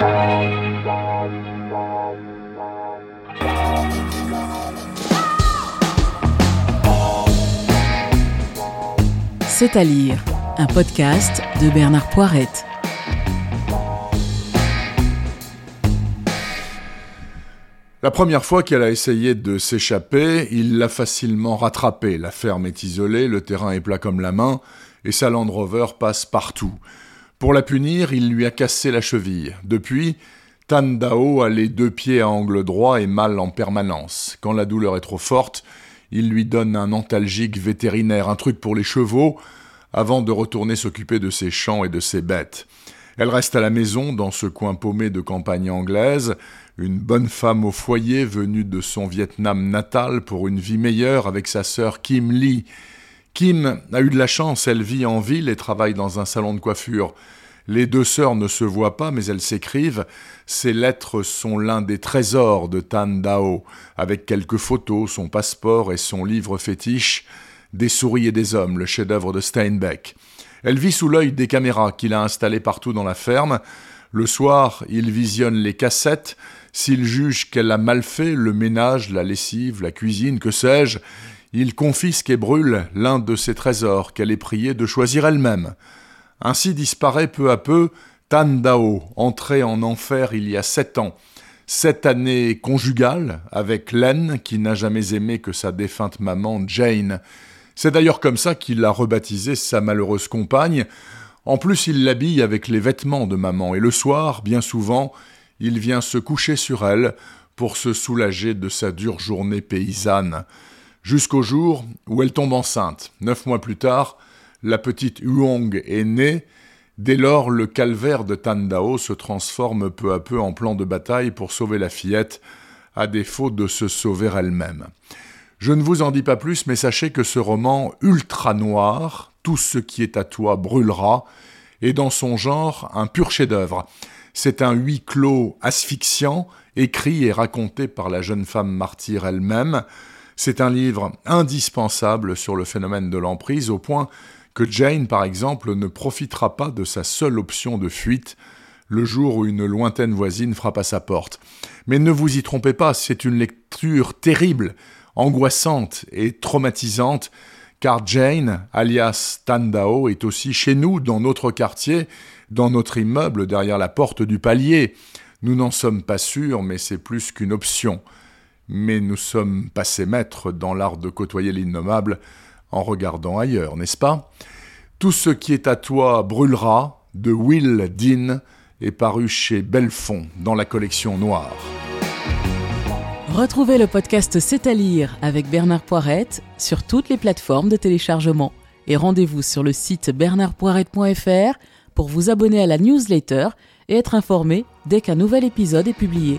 C'est à lire, un podcast de Bernard Poirette. La première fois qu'elle a essayé de s'échapper, il l'a facilement rattrapée. La ferme est isolée, le terrain est plat comme la main, et sa Land Rover passe partout. Pour la punir, il lui a cassé la cheville. Depuis, Tan Dao a les deux pieds à angle droit et mal en permanence. Quand la douleur est trop forte, il lui donne un antalgique vétérinaire, un truc pour les chevaux, avant de retourner s'occuper de ses champs et de ses bêtes. Elle reste à la maison, dans ce coin paumé de campagne anglaise, une bonne femme au foyer venue de son Vietnam natal pour une vie meilleure avec sa sœur Kim Lee. Kim a eu de la chance, elle vit en ville et travaille dans un salon de coiffure. Les deux sœurs ne se voient pas, mais elles s'écrivent. Ces lettres sont l'un des trésors de Tan Dao, avec quelques photos, son passeport et son livre fétiche, Des souris et des hommes, le chef-d'œuvre de Steinbeck. Elle vit sous l'œil des caméras qu'il a installées partout dans la ferme. Le soir, il visionne les cassettes. S'il juge qu'elle a mal fait le ménage, la lessive, la cuisine, que sais-je, il confisque et brûle l'un de ses trésors qu'elle est priée de choisir elle-même. Ainsi disparaît peu à peu Tan Dao, entré en enfer il y a sept ans. Sept années conjugales avec Len, qui n'a jamais aimé que sa défunte maman Jane. C'est d'ailleurs comme ça qu'il a rebaptisé sa malheureuse compagne. En plus, il l'habille avec les vêtements de maman, et le soir, bien souvent, il vient se coucher sur elle pour se soulager de sa dure journée paysanne. Jusqu'au jour où elle tombe enceinte. Neuf mois plus tard, la petite Huong est née, dès lors le calvaire de Tandao se transforme peu à peu en plan de bataille pour sauver la fillette, à défaut de se sauver elle-même. Je ne vous en dis pas plus, mais sachez que ce roman ultra noir, Tout ce qui est à toi brûlera, est dans son genre un pur chef-d'œuvre. C'est un huis clos asphyxiant, écrit et raconté par la jeune femme martyre elle-même. C'est un livre indispensable sur le phénomène de l'emprise, au point que Jane, par exemple, ne profitera pas de sa seule option de fuite le jour où une lointaine voisine frappe à sa porte. Mais ne vous y trompez pas, c'est une lecture terrible, angoissante et traumatisante, car Jane, alias Tandao, est aussi chez nous, dans notre quartier, dans notre immeuble, derrière la porte du palier. Nous n'en sommes pas sûrs, mais c'est plus qu'une option. Mais nous sommes passés maîtres dans l'art de côtoyer l'innommable, en regardant ailleurs, n'est-ce pas? Tout ce qui est à toi brûlera, de Will Dean, est paru chez Belfond dans la collection noire. Retrouvez le podcast C'est à lire avec Bernard Poirette sur toutes les plateformes de téléchargement et rendez-vous sur le site bernardpoirette.fr pour vous abonner à la newsletter et être informé dès qu'un nouvel épisode est publié.